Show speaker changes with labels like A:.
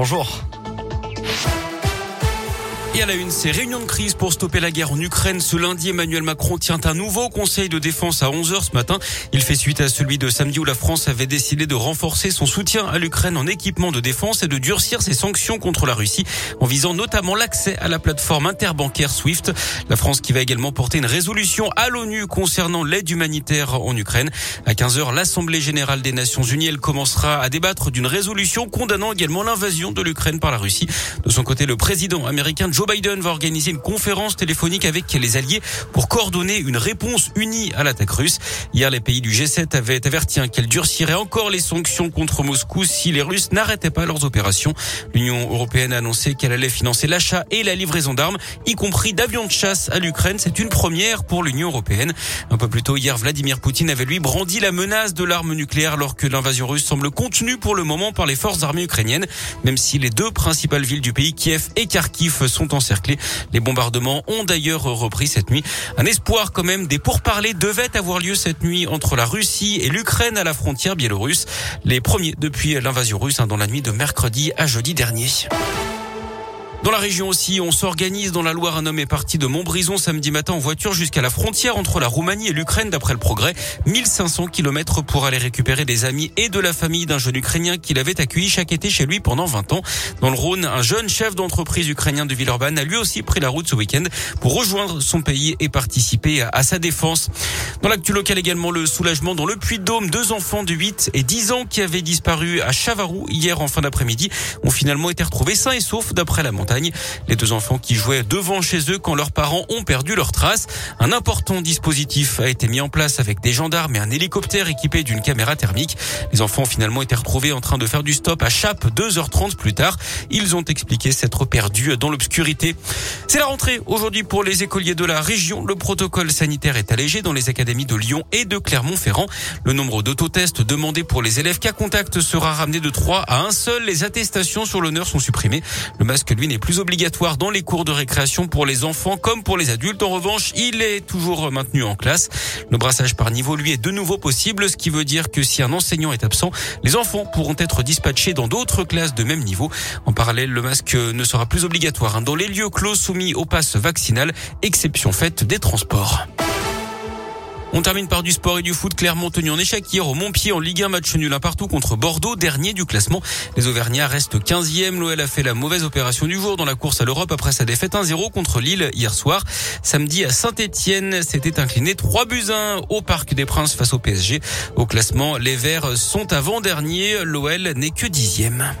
A: Bonjour.
B: Et à la une, ces réunions de crise pour stopper la guerre en Ukraine. Ce lundi, Emmanuel Macron tient un nouveau conseil de défense à 11h ce matin. Il fait suite à celui de samedi où la France avait décidé de renforcer son soutien à l'Ukraine en équipement de défense et de durcir ses sanctions contre la Russie en visant notamment l'accès à la plateforme interbancaire SWIFT. La France qui va également porter une résolution à l'ONU concernant l'aide humanitaire en Ukraine. À 15h, l'Assemblée générale des Nations Unies, elle commencera à débattre d'une résolution condamnant également l'invasion de l'Ukraine par la Russie. De son côté, le président américain Joe Biden va organiser une conférence téléphonique avec les alliés pour coordonner une réponse unie à l'attaque russe. Hier, les pays du G7 avaient averti qu'elle durcirait encore les sanctions contre Moscou si les Russes n'arrêtaient pas leurs opérations. L'Union européenne a annoncé qu'elle allait financer l'achat et la livraison d'armes, y compris d'avions de chasse à l'Ukraine. C'est une première pour l'Union européenne. Un peu plus tôt hier, Vladimir Poutine avait lui brandi la menace de l'arme nucléaire alors que l'invasion russe semble contenue pour le moment par les forces armées ukrainiennes, même si les deux principales villes du pays, Kiev et Kharkiv, sont en encerclés. Les bombardements ont d'ailleurs repris cette nuit. Un espoir quand même des pourparlers devaient avoir lieu cette nuit entre la Russie et l'Ukraine à la frontière biélorusse. Les premiers depuis l'invasion russe hein, dans la nuit de mercredi à jeudi dernier. Dans la région aussi, on s'organise. Dans la Loire, un homme est parti de Montbrison samedi matin en voiture jusqu'à la frontière entre la Roumanie et l'Ukraine d'après le progrès. 1500 kilomètres pour aller récupérer des amis et de la famille d'un jeune Ukrainien qu'il avait accueilli chaque été chez lui pendant 20 ans. Dans le Rhône, un jeune chef d'entreprise ukrainien de Villeurbanne a lui aussi pris la route ce week-end pour rejoindre son pays et participer à sa défense. Dans l'actu local également, le soulagement dans le Puy-de-Dôme. Deux enfants de 8 et 10 ans qui avaient disparu à Chavarou hier en fin d'après-midi ont finalement été retrouvés sains et saufs d'après la montagne. Les deux enfants qui jouaient devant chez eux quand leurs parents ont perdu leurs traces. Un important dispositif a été mis en place avec des gendarmes et un hélicoptère équipé d'une caméra thermique. Les enfants ont finalement été retrouvés en train de faire du stop à Chape 2h30 plus tard. Ils ont expliqué s'être perdus dans l'obscurité. C'est la rentrée aujourd'hui pour les écoliers de la région. Le protocole sanitaire est allégé dans les académies de Lyon et de Clermont-Ferrand. Le nombre d'autotests demandés pour les élèves cas contact sera ramené de 3 à 1 seul. Les attestations sur l'honneur sont supprimées. Le masque, lui, n'est plus obligatoire dans les cours de récréation pour les enfants comme pour les adultes. En revanche, il est toujours maintenu en classe. Le brassage par niveau, lui, est de nouveau possible, ce qui veut dire que si un enseignant est absent, les enfants pourront être dispatchés dans d'autres classes de même niveau. En parallèle, le masque ne sera plus obligatoire hein, dans les lieux clos soumis au pass vaccinal, exception faite des transports. On termine par du sport et du foot. Clermont tenu en échec hier au Montpied en Ligue 1 match nul un partout contre Bordeaux, dernier du classement. Les Auvergnats restent 15e. L'OL a fait la mauvaise opération du jour dans la course à l'Europe après sa défaite 1-0 contre Lille hier soir. Samedi à Saint-Etienne, s'était incliné 3 buts 1 au Parc des Princes face au PSG. Au classement, les Verts sont avant-dernier. L'OL n'est que dixième.